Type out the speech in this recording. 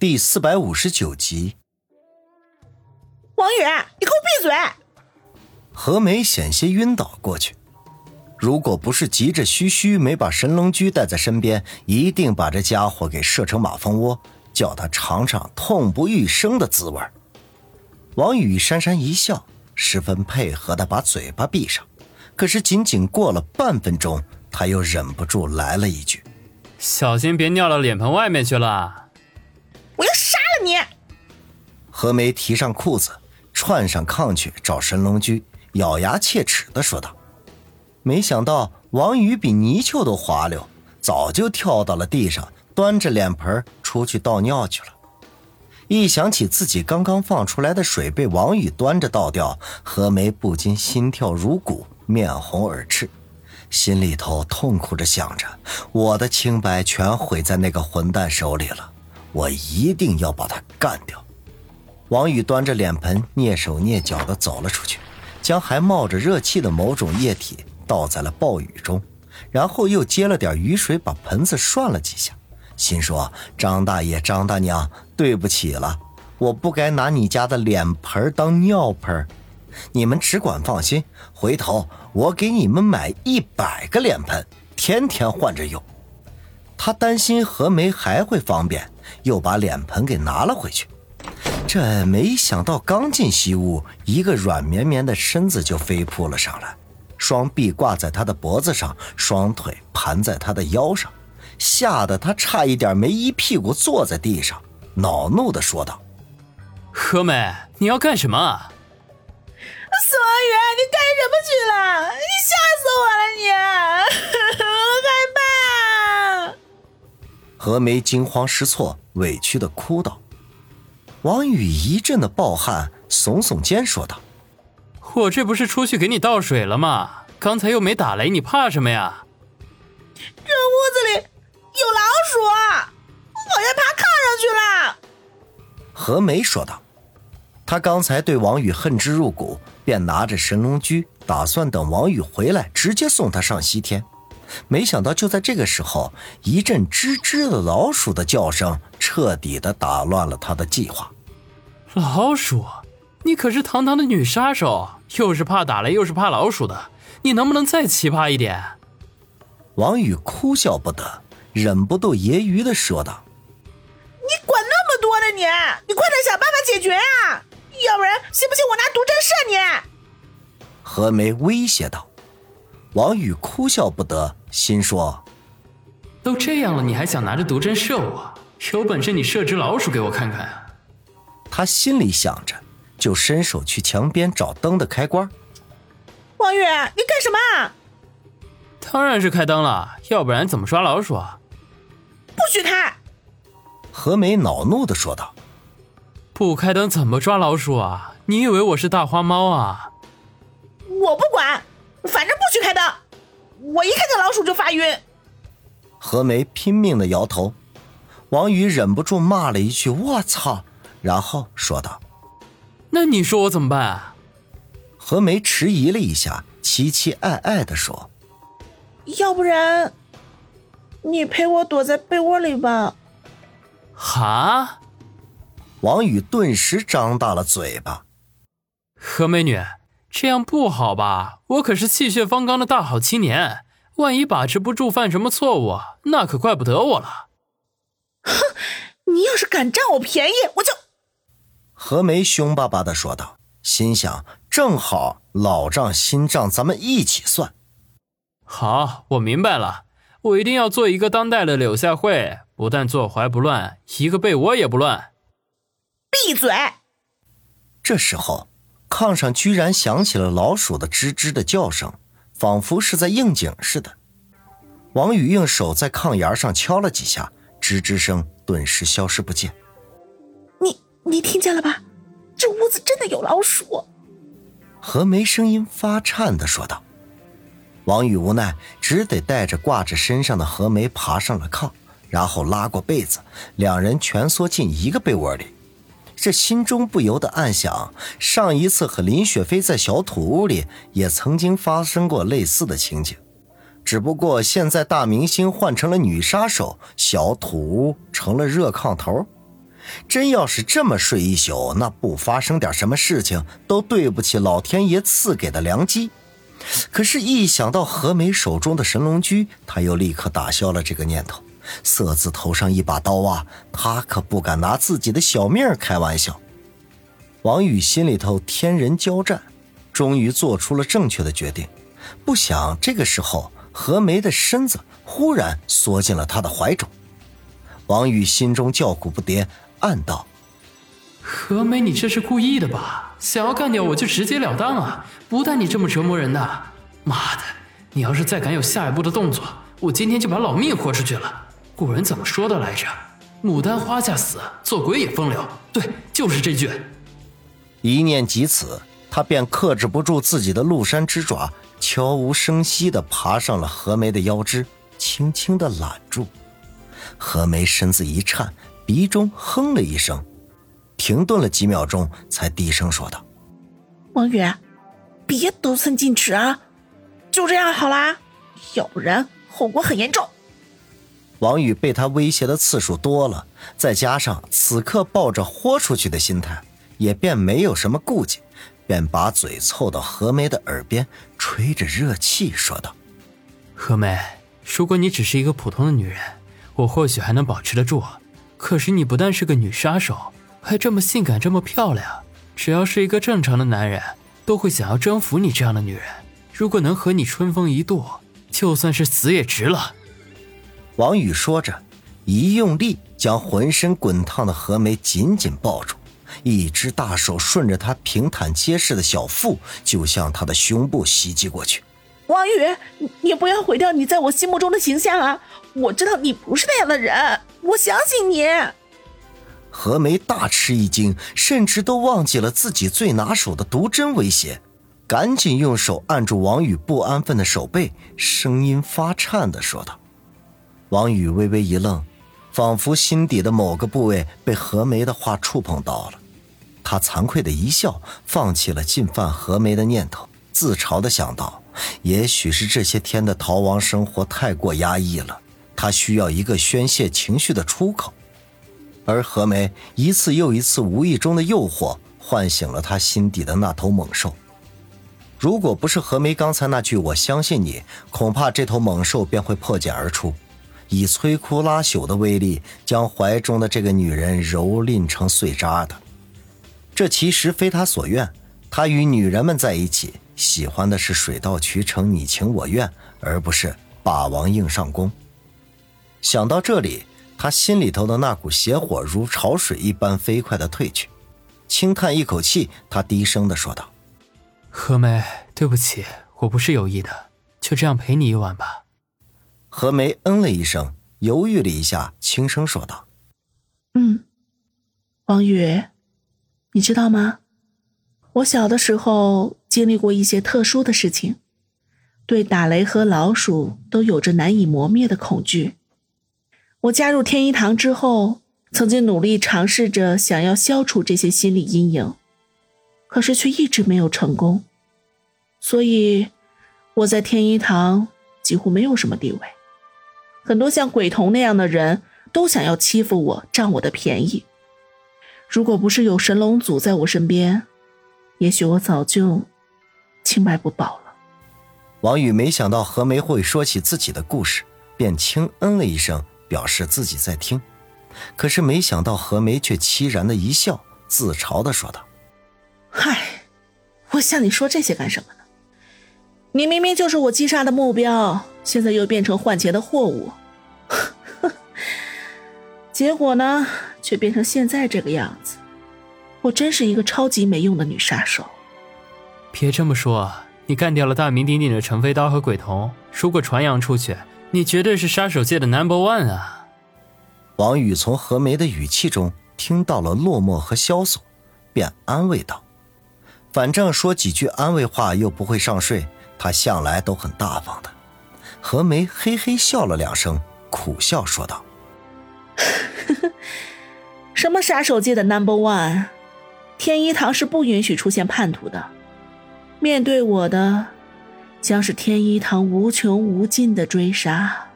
第四百五十九集，王宇，你给我闭嘴！何梅险些晕倒过去，如果不是急着嘘嘘没把神龙驹带在身边，一定把这家伙给射成马蜂窝，叫他尝尝痛不欲生的滋味。王宇讪讪一笑，十分配合的把嘴巴闭上。可是仅仅过了半分钟，他又忍不住来了一句：“小心别尿到脸盆外面去了。”何梅提上裤子，窜上炕去找神龙驹，咬牙切齿的说道。没想到王宇比泥鳅都滑溜，早就跳到了地上，端着脸盆出去倒尿去了。一想起自己刚刚放出来的水被王宇端着倒掉，何梅不禁心跳如鼓，面红耳赤，心里头痛苦着想着：我的清白全毁在那个混蛋手里了。我一定要把他干掉！王宇端着脸盆，蹑手蹑脚地走了出去，将还冒着热气的某种液体倒在了暴雨中，然后又接了点雨水，把盆子涮了几下，心说：“张大爷、张大娘，对不起了，我不该拿你家的脸盆当尿盆，你们只管放心，回头我给你们买一百个脸盆，天天换着用。”他担心何梅还会方便。又把脸盆给拿了回去，这没想到刚进西屋，一个软绵绵的身子就飞扑了上来，双臂挂在他的脖子上，双腿盘在他的腰上，吓得他差一点没一屁股坐在地上，恼怒地说道：“何梅，你要干什么？”宋宇，你干什么去了？你吓死我了！你，我害怕。何梅惊慌失措。委屈的哭道：“王宇一阵的暴汗，耸耸肩说道：‘我这不是出去给你倒水了吗？刚才又没打雷，你怕什么呀？’这屋子里有老鼠，我要爬炕上去了。”何梅说道：“他刚才对王宇恨之入骨，便拿着神龙驹，打算等王宇回来，直接送他上西天。”没想到，就在这个时候，一阵吱吱的老鼠的叫声彻底的打乱了他的计划。老鼠，你可是堂堂的女杀手，又是怕打雷，又是怕老鼠的，你能不能再奇葩一点？王宇哭笑不得，忍不住揶揄的说道：“你管那么多呢？你，你快点想办法解决啊！要不然，信不信我拿毒针射你？”何梅威胁道。王宇哭笑不得，心说：“都这样了，你还想拿着毒针射我？有本事你射只老鼠给我看看！”他心里想着，就伸手去墙边找灯的开关。王宇，你干什么？当然是开灯了，要不然怎么抓老鼠啊？不许开！何梅恼怒的说道：“不开灯怎么抓老鼠啊？你以为我是大花猫啊？”我不管。反正不许开灯，我一看见老鼠就发晕。何梅拼命的摇头，王宇忍不住骂了一句“我操”，然后说道：“那你说我怎么办？”何梅迟疑了一下，期期艾艾的说：“要不然，你陪我躲在被窝里吧。”哈！王宇顿时张大了嘴巴。何美女。这样不好吧？我可是气血方刚的大好青年，万一把持不住，犯什么错误，那可怪不得我了。哼，你要是敢占我便宜，我就……何梅凶巴巴的说道，心想：正好老账新账，咱们一起算。好，我明白了，我一定要做一个当代的柳下惠，不但坐怀不乱，一个被窝也不乱。闭嘴！这时候。炕上居然响起了老鼠的吱吱的叫声，仿佛是在应景似的。王宇用手在炕沿上敲了几下，吱吱声顿时消失不见。你听见了吧？这屋子真的有老鼠。何梅声音发颤的说道。王宇无奈，只得带着挂着身上的何梅爬上了炕，然后拉过被子，两人蜷缩进一个被窝里。这心中不由得暗想：上一次和林雪飞在小土屋里，也曾经发生过类似的情景，只不过现在大明星换成了女杀手，小土屋成了热炕头。真要是这么睡一宿，那不发生点什么事情，都对不起老天爷赐给的良机。可是，一想到何梅手中的神龙驹，他又立刻打消了这个念头。色字头上一把刀啊，他可不敢拿自己的小命开玩笑。王宇心里头天人交战，终于做出了正确的决定。不想这个时候，何梅的身子忽然缩进了他的怀中。王宇心中叫苦不迭，暗道：“何梅，你这是故意的吧？想要干掉我就直截了当啊，不带你这么折磨人的。妈的，你要是再敢有下一步的动作，我今天就把老命豁出去了。古人怎么说的来着？牡丹花下死，做鬼也风流。对，就是这句。一念及此，他便克制不住自己的鹿山之爪，悄无声息地爬上了何梅的腰肢，轻轻地揽住。何梅身子一颤，鼻中哼了一声，停顿了几秒钟，才低声说道：“王宇，别得寸进尺啊！就这样好啦，要不然后果很严重。”王宇被他威胁的次数多了，再加上此刻抱着豁出去的心态，也便没有什么顾忌，便把嘴凑到何梅的耳边，吹着热气说道：“何梅，如果你只是一个普通的女人。”我或许还能保持得住，可是你不但是个女杀手，还这么性感，这么漂亮。只要是一个正常的男人，都会想要征服你这样的女人。如果能和你春风一度，就算是死也值了。王宇说着，一用力将浑身滚烫的何梅紧紧抱住，一只大手顺着她平坦结实的小腹，就向她的胸部袭击过去。王宇，你不要毁掉你在我心目中的形象啊！我知道你不是那样的人，我相信你。何梅大吃一惊，甚至都忘记了自己最拿手的毒针威胁，赶紧用手按住王宇不安分的手背，声音发颤的说道：“王宇微微一愣，仿佛心底的某个部位被何梅的话触碰到了，他惭愧的一笑，放弃了进犯何梅的念头，自嘲的想到。”也许是这些天的逃亡生活太过压抑了，他需要一个宣泄情绪的出口。而何梅一次又一次无意中的诱惑，唤醒了他心底的那头猛兽。如果不是何梅刚才那句“我相信你”，恐怕这头猛兽便会破茧而出，以摧枯拉朽的威力将怀中的这个女人蹂躏成碎渣的。这其实非他所愿，他与女人们在一起。喜欢的是水到渠成、你情我愿，而不是霸王硬上弓。想到这里，他心里头的那股邪火如潮水一般飞快的退去，轻叹一口气，他低声的说道：“何梅，对不起，我不是有意的，就这样陪你一晚吧。”何梅嗯了一声，犹豫了一下，轻声说道：“嗯，王宇，你知道吗？我小的时候。”经历过一些特殊的事情，对打雷和老鼠都有着难以磨灭的恐惧。我加入天一堂之后，曾经努力尝试着想要消除这些心理阴影，可是却一直没有成功。所以我在天一堂几乎没有什么地位，很多像鬼童那样的人都想要欺负我，占我的便宜。如果不是有神龙祖在我身边，也许我早就……清白不保了。王宇没想到何梅会说起自己的故事，便轻嗯了一声，表示自己在听。可是没想到何梅却凄然的一笑，自嘲的说道：“嗨，我向你说这些干什么呢？你明明就是我击杀的目标，现在又变成换钱的货物，结果呢，却变成现在这个样子。我真是一个超级没用的女杀手。”别这么说，你干掉了大名鼎鼎的陈飞刀和鬼童，如果传扬出去，你绝对是杀手界的 number one 啊！王宇从何梅的语气中听到了落寞和萧索，便安慰道：“反正说几句安慰话又不会上税，他向来都很大方的。”何梅嘿嘿笑了两声，苦笑说道：“ 什么杀手界的 number one？天一堂是不允许出现叛徒的。”面对我的，将是天一堂无穷无尽的追杀。